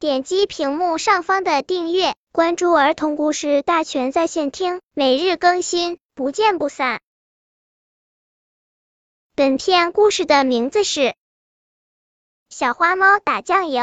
点击屏幕上方的订阅，关注儿童故事大全在线听，每日更新，不见不散。本片故事的名字是《小花猫打酱油》。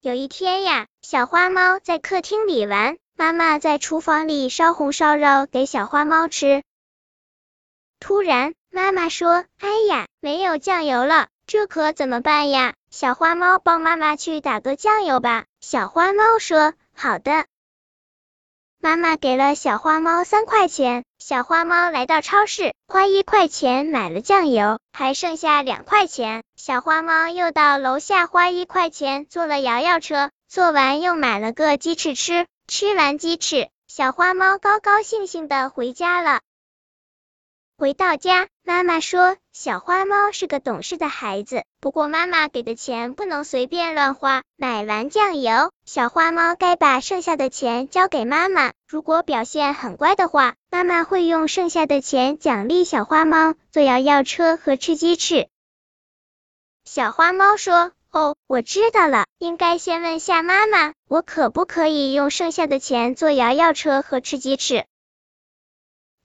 有一天呀，小花猫在客厅里玩，妈妈在厨房里烧红烧肉给小花猫吃。突然，妈妈说：“哎呀，没有酱油了，这可怎么办呀？”小花猫帮妈妈去打个酱油吧。小花猫说：“好的。”妈妈给了小花猫三块钱。小花猫来到超市，花一块钱买了酱油，还剩下两块钱。小花猫又到楼下花一块钱坐了摇摇车，坐完又买了个鸡翅吃。吃完鸡翅，小花猫高高兴兴的回家了。回到家，妈妈说小花猫是个懂事的孩子，不过妈妈给的钱不能随便乱花。买完酱油，小花猫该把剩下的钱交给妈妈。如果表现很乖的话，妈妈会用剩下的钱奖励小花猫坐摇摇车和吃鸡翅。小花猫说：“哦，我知道了，应该先问下妈妈，我可不可以用剩下的钱坐摇摇车和吃鸡翅？”